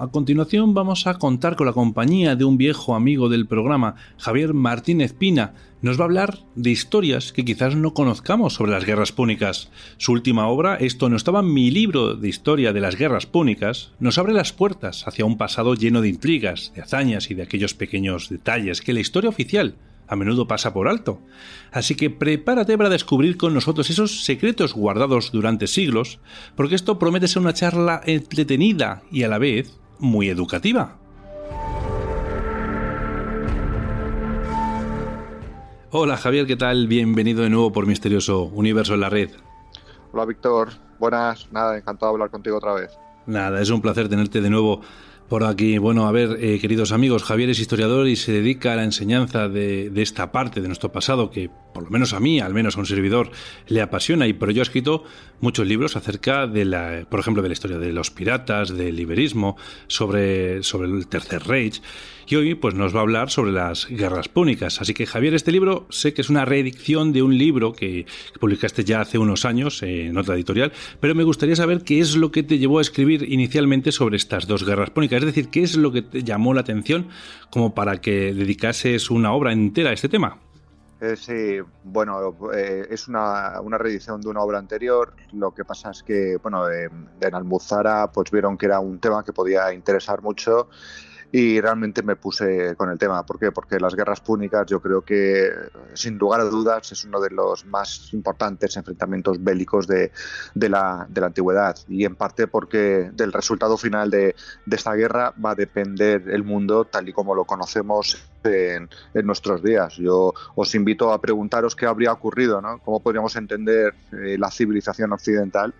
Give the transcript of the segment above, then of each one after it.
A continuación vamos a contar con la compañía de un viejo amigo del programa, Javier Martínez Pina. Nos va a hablar de historias que quizás no conozcamos sobre las guerras púnicas. Su última obra, Esto no estaba en mi libro de historia de las guerras púnicas, nos abre las puertas hacia un pasado lleno de intrigas, de hazañas y de aquellos pequeños detalles que la historia oficial a menudo pasa por alto. Así que prepárate para descubrir con nosotros esos secretos guardados durante siglos, porque esto promete ser una charla entretenida y a la vez muy educativa. Hola Javier, ¿qué tal? Bienvenido de nuevo por Misterioso Universo en la Red. Hola Víctor, buenas, nada, encantado de hablar contigo otra vez. Nada, es un placer tenerte de nuevo por aquí. Bueno, a ver, eh, queridos amigos, Javier es historiador y se dedica a la enseñanza de, esta parte de nuestro pasado que, por lo menos a mí, al menos a un servidor, le apasiona. Y por ello ha escrito muchos libros acerca de la, por ejemplo, de la historia de los piratas, del liberismo, sobre, sobre el Tercer Reich. Y hoy pues nos va a hablar sobre las guerras púnicas. Así que Javier, este libro sé que es una reedición de un libro que, que publicaste ya hace unos años en otra editorial, pero me gustaría saber qué es lo que te llevó a escribir inicialmente sobre estas dos guerras púnicas. Es decir, qué es lo que te llamó la atención como para que dedicases una obra entera a este tema. Eh, sí, bueno, eh, es una, una, reedición de una obra anterior. Lo que pasa es que, bueno, eh, en Almuzara pues vieron que era un tema que podía interesar mucho y realmente me puse con el tema. ¿Por qué? Porque las guerras púnicas yo creo que sin lugar a dudas es uno de los más importantes enfrentamientos bélicos de, la, de la, antigüedad y en parte porque del resultado final de, esta guerra va a depender el mundo tal y como lo conocemos en, en, nuestros días. Yo os invito a preguntaros qué habría ocurrido, ¿no? cómo podríamos entender eh, la civilización occidental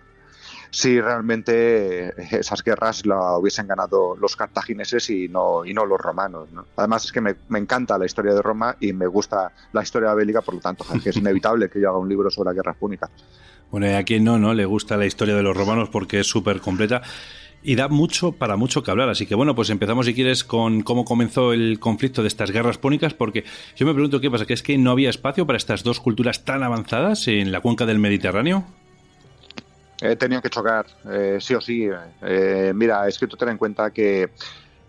si realmente esas guerras la hubiesen ganado los cartagineses y no, y no los romanos. ¿no? Además es que me, me, encanta la historia de Roma y me gusta la historia bélica, por lo tanto que es inevitable que yo haga un libro sobre la guerra púnica. Bueno, y a quien no, ¿no? Le gusta la historia de los romanos porque es súper completa y da mucho para mucho que hablar. Así que bueno, pues empezamos si quieres con cómo comenzó el conflicto de estas guerras púnicas, porque yo me pregunto qué pasa, que es que no había espacio para estas dos culturas tan avanzadas en la cuenca del Mediterráneo. Eh, tenían que chocar, eh, sí o sí. Eh, mira, es que tú ten en cuenta que,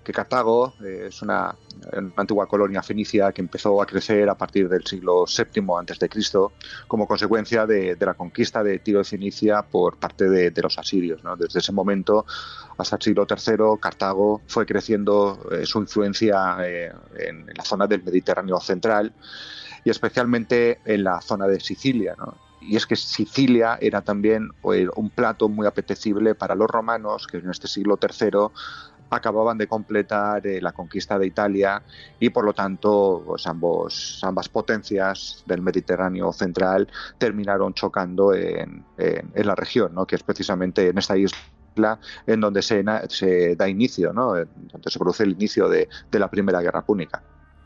Cartago es una, una, antigua colonia fenicia que empezó a crecer a partir del siglo VII Cristo como consecuencia de, la conquista de Tiro de Fenicia por parte de, los asirios. Desde ese momento hasta el siglo III, Cartago fue creciendo su influencia en, en la zona del Mediterráneo central y especialmente en la zona de Sicilia. ¿no? Y es que Sicilia era también un plato muy apetecible para los romanos, que en este siglo III acababan de completar eh, la conquista de Italia y por lo tanto pues ambos, ambas potencias del Mediterráneo central terminaron chocando en, en, en la región, ¿no? que es precisamente en esta isla en donde se, se da inicio, ¿no? donde se produce el inicio de, de la Primera Guerra Púnica.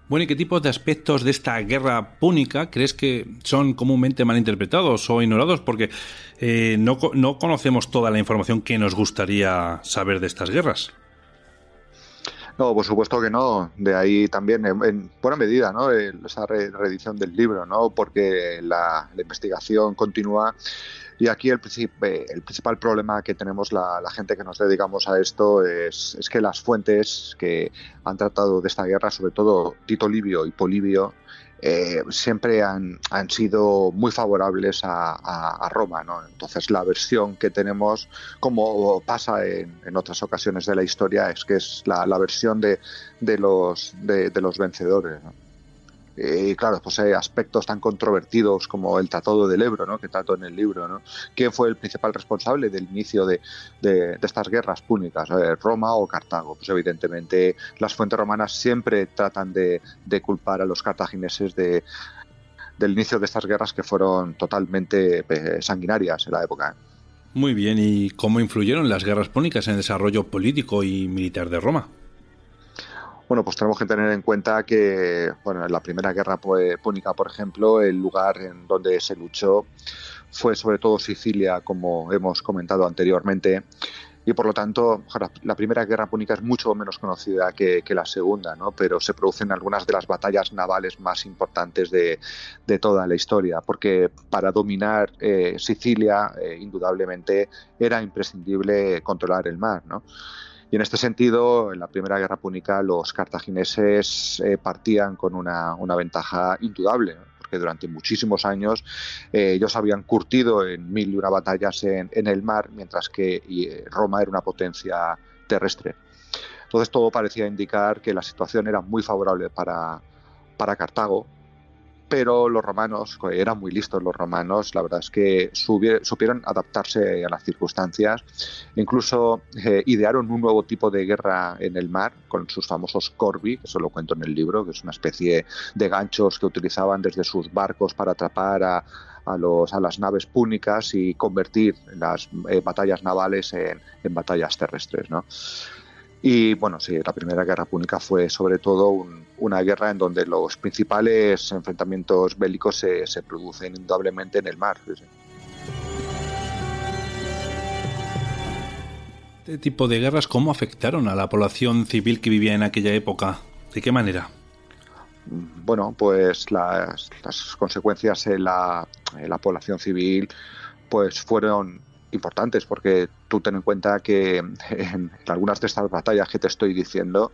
Bueno, ¿y qué tipo de aspectos de esta guerra púnica crees que son comúnmente malinterpretados o ignorados? Porque eh, no, no, conocemos toda la información que nos gustaría saber de estas guerras. No, por supuesto que no. De ahí también, en, en buena medida, ¿no? esa re reedición del libro, ¿no? Porque la, investigación continúa y aquí el, el, principal problema que tenemos la, la, gente que nos dedicamos a esto es, es, que las fuentes que han tratado de esta guerra, sobre todo Tito Livio y Polibio, eh, siempre han, han, sido muy favorables a, Roma. ¿no? Entonces la versión que tenemos, como pasa en, en, otras ocasiones de la historia, es que es la, la versión de, de, los, de, los vencedores. Y eh, claro, pues hay aspectos tan controvertidos como el Tratado del Ebro, ¿no? que trato en el libro. ¿no? ¿Quién fue el principal responsable del inicio de, de, estas guerras púnicas? ¿Roma o Cartago? Pues evidentemente las fuentes romanas siempre tratan de, de culpar a los cartagineses de, del inicio de estas guerras que fueron totalmente eh, sanguinarias en la época. Muy bien, ¿y cómo influyeron las guerras púnicas en el desarrollo político y militar de Roma? Bueno, pues tenemos que tener en cuenta que, bueno, en la primera guerra púnica, por ejemplo, el lugar en donde se luchó fue sobre todo Sicilia, como hemos comentado anteriormente, y por lo tanto la primera guerra púnica es mucho menos conocida que, la segunda, ¿no? pero se producen algunas de las batallas navales más importantes de, toda la historia, porque para dominar eh, Sicilia eh, indudablemente era imprescindible controlar el mar. ¿no? Y en este sentido, en la Primera Guerra Púnica, los cartagineses eh, partían con una, una ventaja indudable porque durante muchísimos años eh, ellos habían curtido en mil y una batallas en, el mar, mientras que eh, Roma era una potencia terrestre. Entonces todo parecía indicar que la situación era muy favorable para, para Cartago, pero los romanos, eran muy listos los romanos, la verdad es que supieron adaptarse a las circunstancias, incluso eh, idearon un nuevo tipo de guerra en el mar con sus famosos corvi, que eso lo cuento en el libro, que es una especie de ganchos que utilizaban desde sus barcos para atrapar a, los, las naves púnicas y convertir las eh, batallas navales en, en batallas terrestres. ¿no? Y bueno, sí, la Primera Guerra Púnica fue sobre todo una guerra en donde los principales enfrentamientos bélicos se, se producen indudablemente en el mar. ¿Este tipo de guerras cómo afectaron a la población civil que vivía en aquella época? ¿De qué manera? Bueno, pues las, consecuencias en la, en la población civil pues fueron importantes, porque tú ten en cuenta que en, algunas de estas batallas que te estoy diciendo,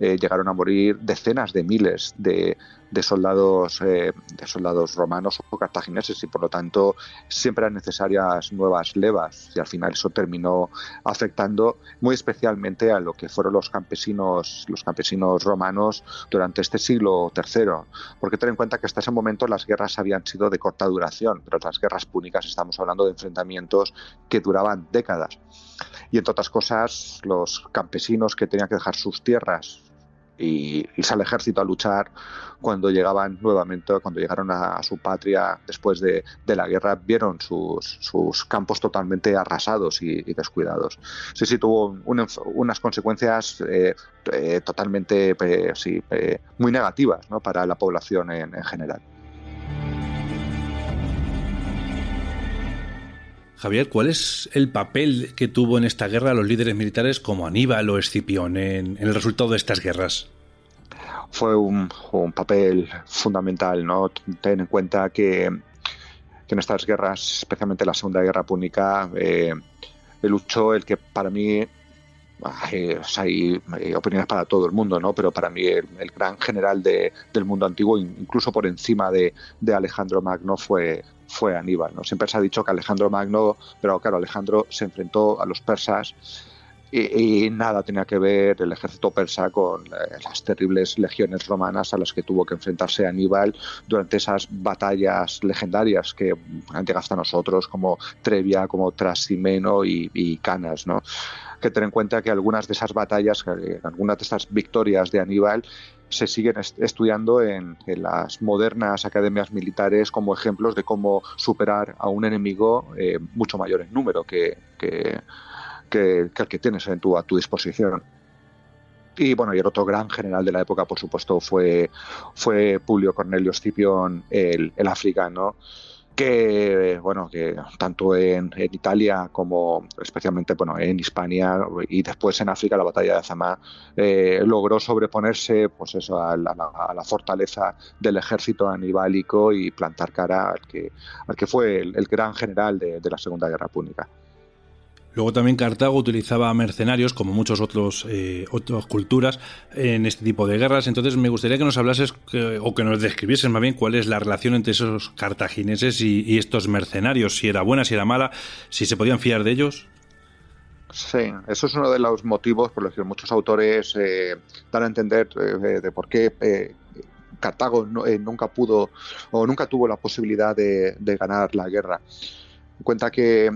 eh, llegaron a morir decenas de miles de, soldados eh, de soldados romanos o cartagineses y por lo tanto siempre eran necesarias nuevas levas y al final eso terminó afectando muy especialmente a lo que fueron los campesinos los campesinos romanos durante este siglo III porque ten en cuenta que hasta ese momento las guerras habían sido de corta duración pero las guerras púnicas estamos hablando de enfrentamientos que duraban décadas. Y entre otras cosas los campesinos que tenían que dejar sus tierras y irse al ejército a luchar cuando llegaban nuevamente, cuando llegaron a, su patria después de, la guerra, vieron sus, campos totalmente arrasados y, descuidados. Sí, sí, tuvo unas consecuencias eh, eh, totalmente eh, sí, muy negativas para la población en general. Javier, ¿cuál es el papel que tuvo en esta guerra los líderes militares como Aníbal o Escipión en, el resultado de estas guerras? Fue un, papel fundamental, ¿no? Ten en cuenta que, en estas guerras, especialmente la Segunda Guerra Púnica, eh, luchó el que para mí hay opiniones para todo el mundo, ¿no? Pero para mí el, gran general del mundo antiguo, incluso por encima de Alejandro Magno, fue, fue Aníbal. ¿no? Siempre se ha dicho que Alejandro Magno, pero claro, Alejandro se enfrentó a los persas y, nada tenía que ver el ejército persa con eh, las terribles legiones romanas a las que tuvo que enfrentarse Aníbal durante esas batallas legendarias que han llegado hasta nosotros, como Trevia, como Trasimeno y, y Canas. ¿no? Que tener en cuenta que algunas de esas batallas, algunas de estas victorias de Aníbal se siguen estudiando en, las modernas academias militares como ejemplos de cómo superar a un enemigo eh, mucho mayor en número que, el que tienes en tu, a tu disposición. Y bueno, y el otro gran general de la época, por supuesto, fue, fue Publio Cornelio Scipión, el africano, que bueno que tanto en, Italia como especialmente bueno en Hispania y después en África la batalla de Azamá eh, logró sobreponerse pues eso a la, fortaleza del ejército anibálico y plantar cara al que al que fue el, gran general de la Segunda Guerra Púnica. Luego también Cartago utilizaba mercenarios, como otros eh, otras culturas, en este tipo de guerras. Entonces me gustaría que nos hablases o que nos describieses más bien cuál es la relación entre esos cartagineses y, estos mercenarios, si era buena, si era mala, si se podían fiar de ellos. Sí, eso es uno de los motivos por los que muchos autores eh, dan a entender eh, de por qué Cartago nunca pudo o nunca tuvo la posibilidad de, de ganar la guerra. Cuenta que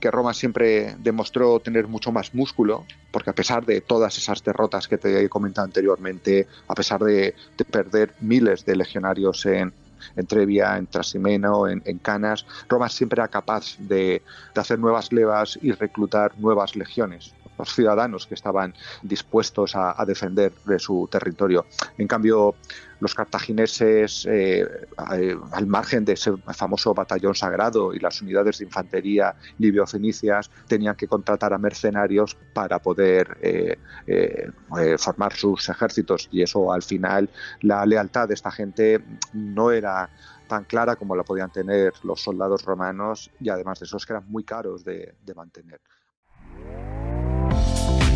que Roma siempre demostró tener mucho más músculo, porque a pesar de todas esas derrotas que te he comentado anteriormente, a pesar de, perder miles de legionarios en, en Trevia, en Trasimeno, en, Canas, Roma siempre era capaz de, hacer nuevas levas y reclutar nuevas legiones. Ciudadanos que estaban dispuestos a, defender de su territorio. En cambio, los cartagineses, eh, eh, al margen de ese famoso batallón sagrado y las unidades de infantería libio-fenicias, tenían que contratar a mercenarios para poder eh, formar sus ejércitos. Y eso, al final, la lealtad de esta gente no era tan clara como la podían tener los soldados romanos y además de esos que eran muy caros de mantener.